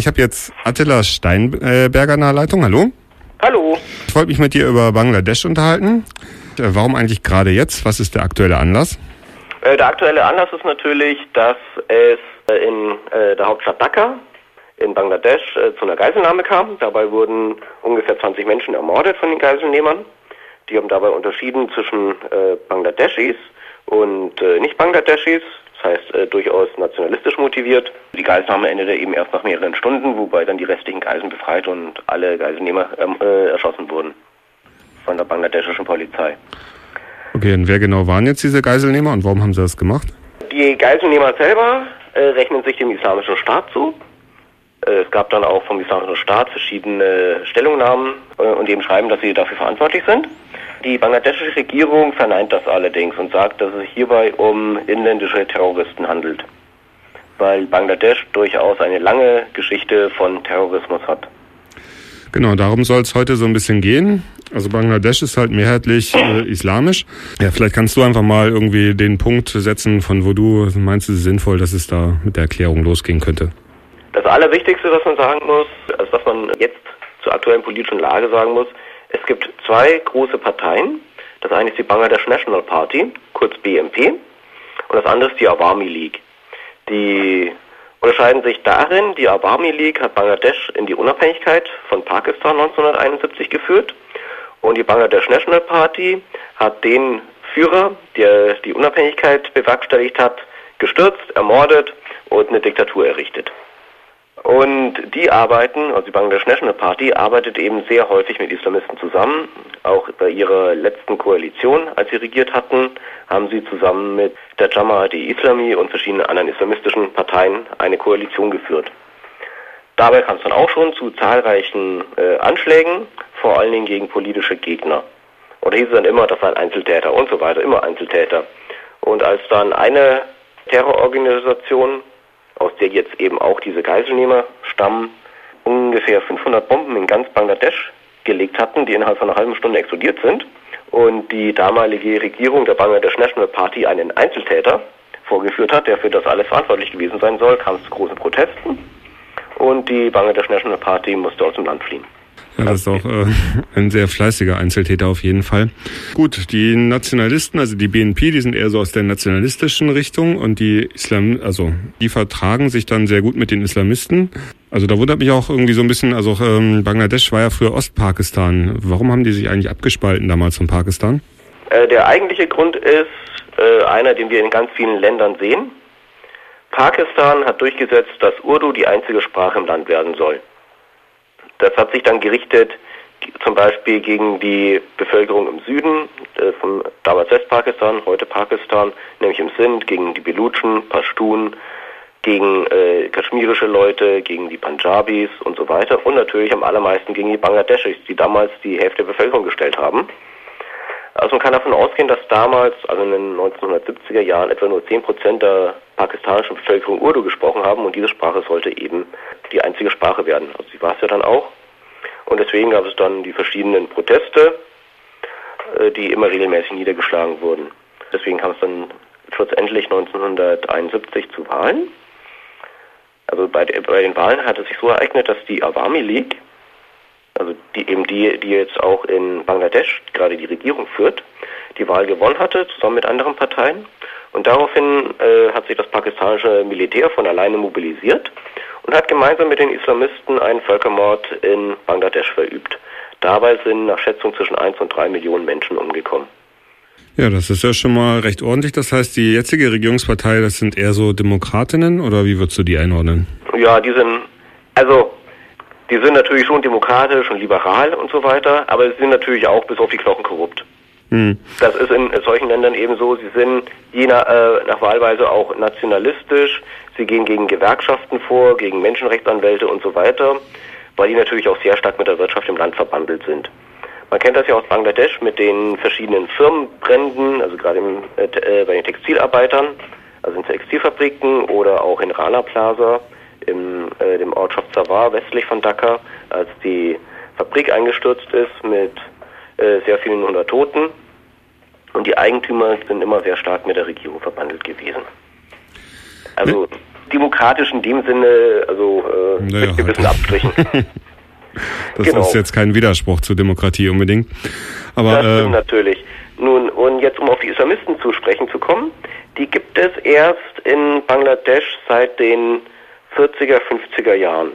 Ich habe jetzt Attila Steinberger in der Leitung. Hallo. Hallo. Ich wollte mich mit dir über Bangladesch unterhalten. Äh, warum eigentlich gerade jetzt? Was ist der aktuelle Anlass? Äh, der aktuelle Anlass ist natürlich, dass es äh, in der Hauptstadt Dhaka in Bangladesch zu einer Geiselnahme kam. Dabei wurden ungefähr 20 Menschen ermordet von den Geiselnehmern. Die haben dabei unterschieden zwischen Bangladeschis und Nicht-Bangladeschis das heißt äh, durchaus nationalistisch motiviert. Die Geiselnahme endete eben erst nach mehreren Stunden, wobei dann die restlichen Geiseln befreit und alle Geiselnehmer ähm, äh, erschossen wurden von der bangladeschischen Polizei. Okay, und wer genau waren jetzt diese Geiselnehmer und warum haben sie das gemacht? Die Geiselnehmer selber äh, rechnen sich dem Islamischen Staat zu. Äh, es gab dann auch vom Islamischen Staat verschiedene Stellungnahmen äh, und eben schreiben, dass sie dafür verantwortlich sind. Die bangladeschische Regierung verneint das allerdings und sagt, dass es hierbei um inländische Terroristen handelt, weil Bangladesch durchaus eine lange Geschichte von Terrorismus hat. Genau, darum soll es heute so ein bisschen gehen. Also Bangladesch ist halt mehrheitlich äh, islamisch. Ja, vielleicht kannst du einfach mal irgendwie den Punkt setzen, von wo du meinst, es ist sinnvoll, dass es da mit der Erklärung losgehen könnte. Das Allerwichtigste, was man sagen muss, also was man jetzt zur aktuellen politischen Lage sagen muss, es gibt zwei große Parteien. Das eine ist die Bangladesh National Party, kurz BMP, und das andere ist die Awami League. Die unterscheiden sich darin, die Awami League hat Bangladesch in die Unabhängigkeit von Pakistan 1971 geführt und die Bangladesh National Party hat den Führer, der die Unabhängigkeit bewerkstelligt hat, gestürzt, ermordet und eine Diktatur errichtet. Und die arbeiten, also die Bangladesh National Party arbeitet eben sehr häufig mit Islamisten zusammen. Auch bei ihrer letzten Koalition, als sie regiert hatten, haben sie zusammen mit der Jamaat-e Islami und verschiedenen anderen islamistischen Parteien eine Koalition geführt. Dabei kam es dann auch schon zu zahlreichen äh, Anschlägen, vor allen Dingen gegen politische Gegner. Und hieß es dann immer, das seien Einzeltäter und so weiter, immer Einzeltäter. Und als dann eine Terrororganisation aus der jetzt eben auch diese Geiselnehmer stammen, ungefähr 500 Bomben in ganz Bangladesch gelegt hatten, die innerhalb von einer halben Stunde explodiert sind. Und die damalige Regierung der Bangladesh National Party einen Einzeltäter vorgeführt hat, der für das alles verantwortlich gewesen sein soll, kam es zu großen Protesten und die Bangladesh National Party musste aus dem Land fliehen. Ja, das ist auch äh, ein sehr fleißiger Einzeltäter auf jeden Fall. Gut, die Nationalisten, also die BNP, die sind eher so aus der nationalistischen Richtung und die Islam, also die vertragen sich dann sehr gut mit den Islamisten. Also da wundert mich auch irgendwie so ein bisschen, also ähm, Bangladesch war ja früher Ostpakistan. Warum haben die sich eigentlich abgespalten damals von Pakistan? Äh, der eigentliche Grund ist äh, einer, den wir in ganz vielen Ländern sehen. Pakistan hat durchgesetzt, dass Urdu die einzige Sprache im Land werden soll. Das hat sich dann gerichtet zum Beispiel gegen die Bevölkerung im Süden äh, von damals Westpakistan, heute Pakistan, nämlich im Sindh, gegen die Belutschen, Pashtun, gegen äh, kaschmirische Leute, gegen die Punjabis und so weiter und natürlich am allermeisten gegen die Bangladeschis, die damals die Hälfte der Bevölkerung gestellt haben. Also man kann davon ausgehen, dass damals, also in den 1970er Jahren, etwa nur 10 Prozent der pakistanischen Bevölkerung Urdu gesprochen haben und diese Sprache sollte eben die einzige Sprache werden. Also sie war es ja dann auch. Und deswegen gab es dann die verschiedenen Proteste, äh, die immer regelmäßig niedergeschlagen wurden. Deswegen kam es dann schlussendlich 1971 zu Wahlen. Also bei, bei den Wahlen hat es sich so ereignet, dass die Awami League, also die, eben die, die jetzt auch in Bangladesch gerade die Regierung führt, die Wahl gewonnen hatte, zusammen mit anderen Parteien. Und daraufhin äh, hat sich das pakistanische Militär von alleine mobilisiert und hat gemeinsam mit den Islamisten einen Völkermord in Bangladesch verübt. Dabei sind nach Schätzung zwischen 1 und 3 Millionen Menschen umgekommen. Ja, das ist ja schon mal recht ordentlich. Das heißt, die jetzige Regierungspartei, das sind eher so Demokratinnen oder wie würdest du die einordnen? Ja, die sind, also die sind natürlich schon demokratisch und liberal und so weiter, aber sie sind natürlich auch bis auf die Knochen korrupt. Hm. Das ist in solchen Ländern eben so, sie sind je nach, äh, nach Wahlweise auch nationalistisch, sie gehen gegen Gewerkschaften vor, gegen Menschenrechtsanwälte und so weiter, weil die natürlich auch sehr stark mit der Wirtschaft im Land verbandelt sind. Man kennt das ja aus Bangladesch mit den verschiedenen Firmenbränden, also gerade im, äh, bei den Textilarbeitern, also in Textilfabriken oder auch in Rana Plaza, im äh, dem Ortschaft Savar westlich von Dhaka, als die Fabrik eingestürzt ist mit äh, sehr vielen hundert Toten. Und die Eigentümer sind immer sehr stark mit der Regierung verbandelt gewesen. Also demokratisch in dem Sinne, also äh, naja, mit gewissen halt. Abstrichen. das genau. ist jetzt kein Widerspruch zur Demokratie unbedingt. Aber, das stimmt äh, natürlich. Nun, und jetzt um auf die Islamisten zu sprechen zu kommen, die gibt es erst in Bangladesch seit den 40er, 50er Jahren.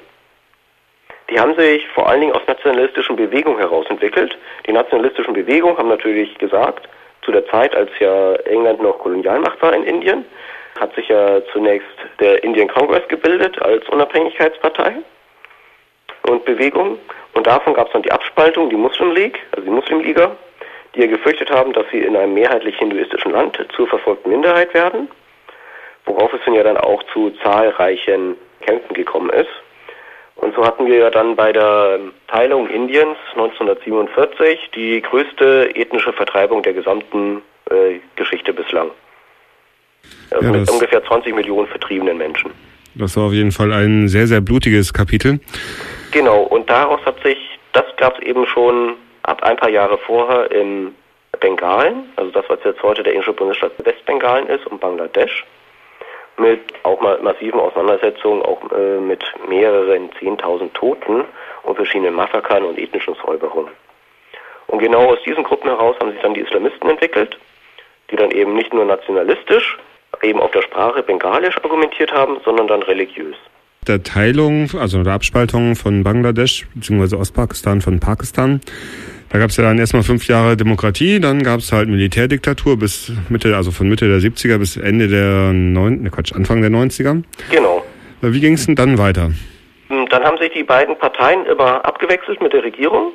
Die haben sich vor allen Dingen aus nationalistischen Bewegungen heraus entwickelt. Die nationalistischen Bewegungen haben natürlich gesagt, zu der Zeit, als ja England noch Kolonialmacht war in Indien, hat sich ja zunächst der Indian Congress gebildet als Unabhängigkeitspartei und Bewegung. Und davon gab es dann die Abspaltung, die Muslim League, also die Muslimliga, die ja gefürchtet haben, dass sie in einem mehrheitlich hinduistischen Land zur verfolgten Minderheit werden, worauf es dann ja dann auch zu zahlreichen Kämpfen gekommen ist. Und so hatten wir ja dann bei der Teilung Indiens 1947 die größte ethnische Vertreibung der gesamten äh, Geschichte bislang. Also ja, mit ungefähr 20 Millionen vertriebenen Menschen. Das war auf jeden Fall ein sehr, sehr blutiges Kapitel. Genau, und daraus hat sich, das gab es eben schon ab ein paar Jahre vorher in Bengalen, also das, was jetzt heute der indische Bundesstaat Westbengalen ist und Bangladesch mit auch massiven Auseinandersetzungen, auch äh, mit mehreren Zehntausend Toten und verschiedenen Massakern und ethnischen Säuberungen. Und genau aus diesen Gruppen heraus haben sich dann die Islamisten entwickelt, die dann eben nicht nur nationalistisch, eben auf der Sprache Bengalisch argumentiert haben, sondern dann religiös. Der Teilung, also der Abspaltung von Bangladesch bzw. Ostpakistan von Pakistan da gab es ja dann erstmal fünf Jahre Demokratie, dann gab es halt Militärdiktatur bis Mitte, also von Mitte der 70er bis Ende der neun, ne Quatsch, Anfang der 90er. Genau. Wie ging es denn dann weiter? Hm, dann haben sich die beiden Parteien immer abgewechselt mit der Regierung.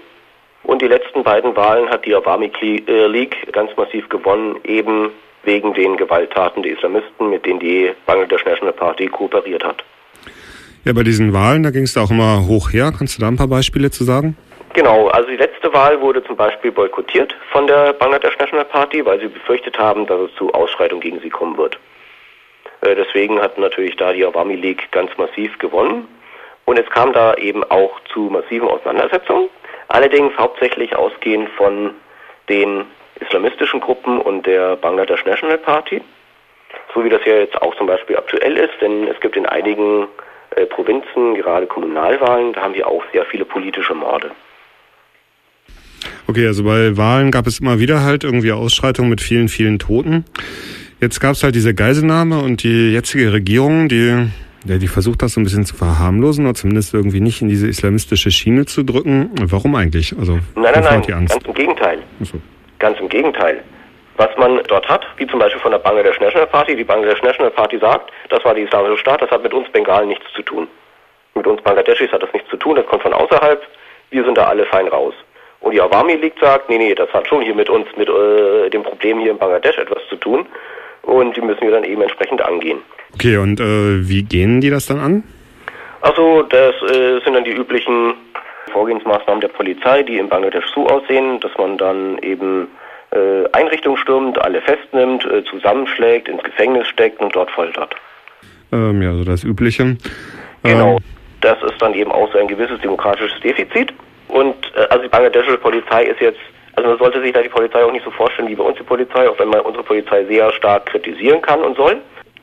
Und die letzten beiden Wahlen hat die Awami äh, League ganz massiv gewonnen, eben wegen den Gewalttaten der Islamisten, mit denen die Bangladesh National Party kooperiert hat. Ja, bei diesen Wahlen, da ging es da auch immer hoch her. Kannst du da ein paar Beispiele zu sagen? Genau, also die letzte Wahl wurde zum Beispiel boykottiert von der Bangladesh National Party, weil sie befürchtet haben, dass es zu Ausschreitungen gegen sie kommen wird. Äh, deswegen hat natürlich da die Awami League ganz massiv gewonnen. Und es kam da eben auch zu massiven Auseinandersetzungen, allerdings hauptsächlich ausgehend von den islamistischen Gruppen und der Bangladesh National Party, so wie das ja jetzt auch zum Beispiel aktuell ist, denn es gibt in einigen äh, Provinzen, gerade Kommunalwahlen, da haben wir auch sehr viele politische Morde. Okay, also bei Wahlen gab es immer wieder halt irgendwie Ausschreitungen mit vielen, vielen Toten. Jetzt gab es halt diese Geiselnahme und die jetzige Regierung, die, ja, die versucht das so ein bisschen zu verharmlosen oder zumindest irgendwie nicht in diese islamistische Schiene zu drücken. Warum eigentlich? Also, nein, nein, nein, ganz im Gegenteil. So. Ganz im Gegenteil. Was man dort hat, wie zum Beispiel von der Bangladesh National Party, die Bangladesh National Party sagt, das war die islamische Staat, das hat mit uns Bengalen nichts zu tun. Mit uns Bangladeschis hat das nichts zu tun, das kommt von außerhalb, wir sind da alle fein raus. Und die Awami League sagt, nee, nee, das hat schon hier mit uns, mit äh, dem Problem hier in Bangladesch etwas zu tun. Und die müssen wir dann eben entsprechend angehen. Okay, und äh, wie gehen die das dann an? Also, das äh, sind dann die üblichen Vorgehensmaßnahmen der Polizei, die in Bangladesch so aussehen, dass man dann eben äh, Einrichtungen stürmt, alle festnimmt, äh, zusammenschlägt, ins Gefängnis steckt und dort foltert. Ähm, ja, so das Übliche. Genau. Ähm. Das ist dann eben auch so ein gewisses demokratisches Defizit. Und äh, also die bangladeschische Polizei ist jetzt, also man sollte sich da die Polizei auch nicht so vorstellen wie bei uns die Polizei, auch wenn man unsere Polizei sehr stark kritisieren kann und soll.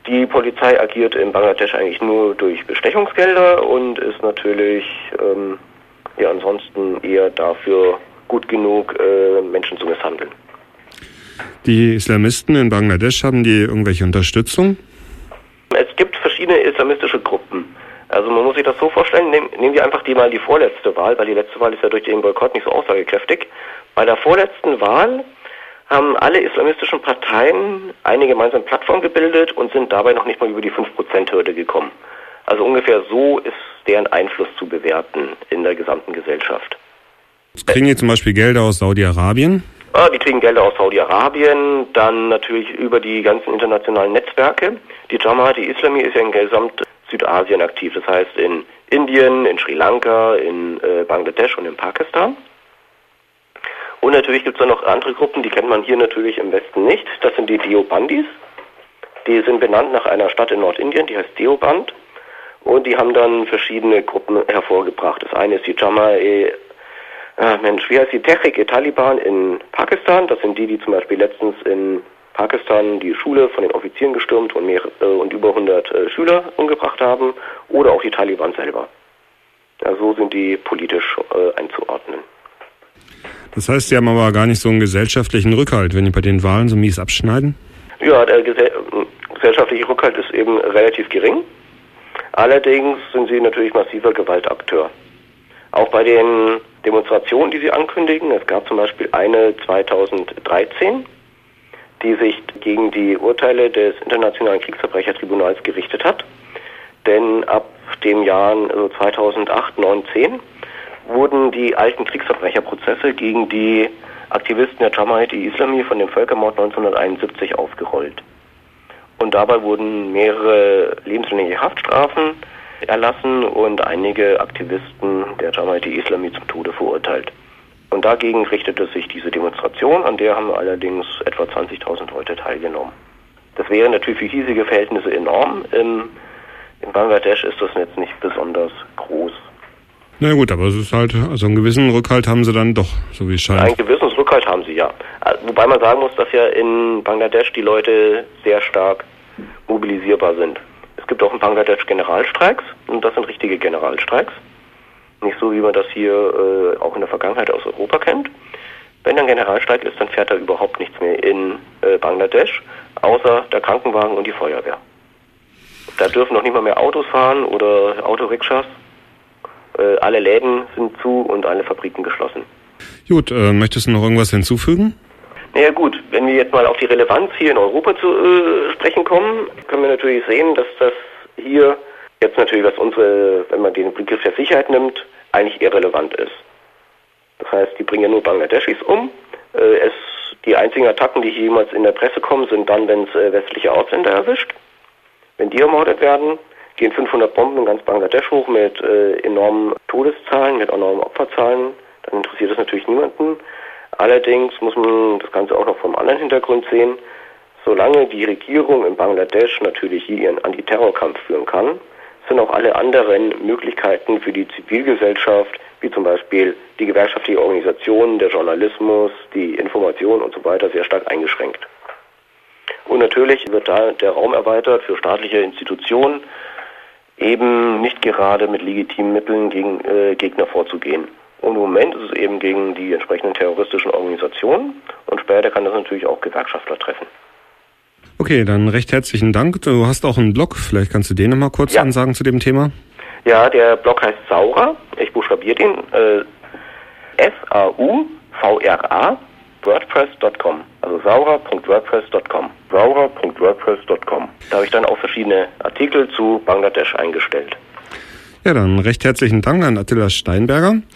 Die Polizei agiert in Bangladesch eigentlich nur durch Bestechungsgelder und ist natürlich ähm, ja ansonsten eher dafür gut genug, äh, Menschen zu misshandeln. Die Islamisten in Bangladesch haben die irgendwelche Unterstützung? Es gibt verschiedene islamistische Gruppen. Also man muss sich das so vorstellen, nehmen, nehmen wir einfach die mal die vorletzte Wahl, weil die letzte Wahl ist ja durch den Boykott nicht so aussagekräftig. Bei der vorletzten Wahl haben alle islamistischen Parteien eine gemeinsame Plattform gebildet und sind dabei noch nicht mal über die 5%-Hürde gekommen. Also ungefähr so ist deren Einfluss zu bewerten in der gesamten Gesellschaft. Kriegen die zum Beispiel Gelder aus Saudi-Arabien? Ah, die kriegen Gelder aus Saudi-Arabien, dann natürlich über die ganzen internationalen Netzwerke. Die Jamaat Islami ist ja in Gesamt Südasien aktiv, das heißt in Indien, in Sri Lanka, in äh, Bangladesch und in Pakistan. Und natürlich gibt es noch andere Gruppen, die kennt man hier natürlich im Westen nicht. Das sind die Deobandis. Die sind benannt nach einer Stadt in Nordindien, die heißt Deoband. Und die haben dann verschiedene Gruppen hervorgebracht. Das eine ist die Jamae, äh, Mensch, wie heißt die Tehrik-e Taliban in Pakistan. Das sind die, die zum Beispiel letztens in Pakistan die Schule von den Offizieren gestürmt und, mehr, äh, und über 100 äh, Schüler umgebracht haben, oder auch die Taliban selber. Ja, so sind die politisch äh, einzuordnen. Das heißt, Sie haben aber gar nicht so einen gesellschaftlichen Rückhalt, wenn die bei den Wahlen so mies abschneiden? Ja, der gesell gesellschaftliche Rückhalt ist eben relativ gering. Allerdings sind sie natürlich massiver Gewaltakteur. Auch bei den Demonstrationen, die sie ankündigen, es gab zum Beispiel eine 2013, die sich gegen die Urteile des Internationalen Kriegsverbrechertribunals gerichtet hat. Denn ab dem Jahren also 2008, 9, 10 wurden die alten Kriegsverbrecherprozesse gegen die Aktivisten der Jamaat Islami von dem Völkermord 1971 aufgerollt. Und dabei wurden mehrere lebenslängliche Haftstrafen erlassen und einige Aktivisten der Jamaat Islami zum Tode verurteilt. Und dagegen richtete sich diese Demonstration, an der haben allerdings etwa 20.000 Leute teilgenommen. Das wäre natürlich für hiesige Verhältnisse enorm. In, in Bangladesch ist das jetzt nicht besonders groß. Na gut, aber es ist halt, also einen gewissen Rückhalt haben sie dann doch, so wie es scheint. Einen gewissen Rückhalt haben sie, ja. Wobei man sagen muss, dass ja in Bangladesch die Leute sehr stark mobilisierbar sind. Es gibt auch in Bangladesch Generalstreiks und das sind richtige Generalstreiks. Nicht so, wie man das hier äh, auch in der Vergangenheit aus Europa kennt. Wenn ein Generalstreik ist, dann fährt da überhaupt nichts mehr in äh, Bangladesch, außer der Krankenwagen und die Feuerwehr. Da dürfen noch nicht mal mehr Autos fahren oder Autorikschas. Äh, alle Läden sind zu und alle Fabriken geschlossen. Gut, äh, möchtest du noch irgendwas hinzufügen? Naja gut, wenn wir jetzt mal auf die Relevanz hier in Europa zu äh, sprechen kommen, können wir natürlich sehen, dass das hier jetzt natürlich, was unsere, wenn man den Begriff der Sicherheit nimmt, eigentlich irrelevant ist. Das heißt, die bringen ja nur Bangladeschis um. Äh, es, die einzigen Attacken, die jemals in der Presse kommen, sind dann, wenn es äh, westliche Ausländer erwischt. Wenn die ermordet werden, gehen 500 Bomben in ganz Bangladesch hoch mit äh, enormen Todeszahlen, mit enormen Opferzahlen. Dann interessiert das natürlich niemanden. Allerdings muss man das Ganze auch noch vom anderen Hintergrund sehen. Solange die Regierung in Bangladesch natürlich hier ihren Antiterrorkampf führen kann, sind auch alle anderen Möglichkeiten für die Zivilgesellschaft, wie zum Beispiel die gewerkschaftliche Organisation, der Journalismus, die Information und so weiter, sehr stark eingeschränkt. Und natürlich wird da der Raum erweitert für staatliche Institutionen, eben nicht gerade mit legitimen Mitteln gegen äh, Gegner vorzugehen. Und im Moment ist es eben gegen die entsprechenden terroristischen Organisationen und später kann das natürlich auch Gewerkschaftler treffen. Okay, dann recht herzlichen Dank. Du hast auch einen Blog, vielleicht kannst du den nochmal kurz ja. ansagen zu dem Thema. Ja, der Blog heißt Saura, ich buchstabiere den, äh, S-A-U-V-R-A, wordpress.com, also saura.wordpress.com, saura.wordpress.com. Da habe ich dann auch verschiedene Artikel zu Bangladesch eingestellt. Ja, dann recht herzlichen Dank an Attila Steinberger.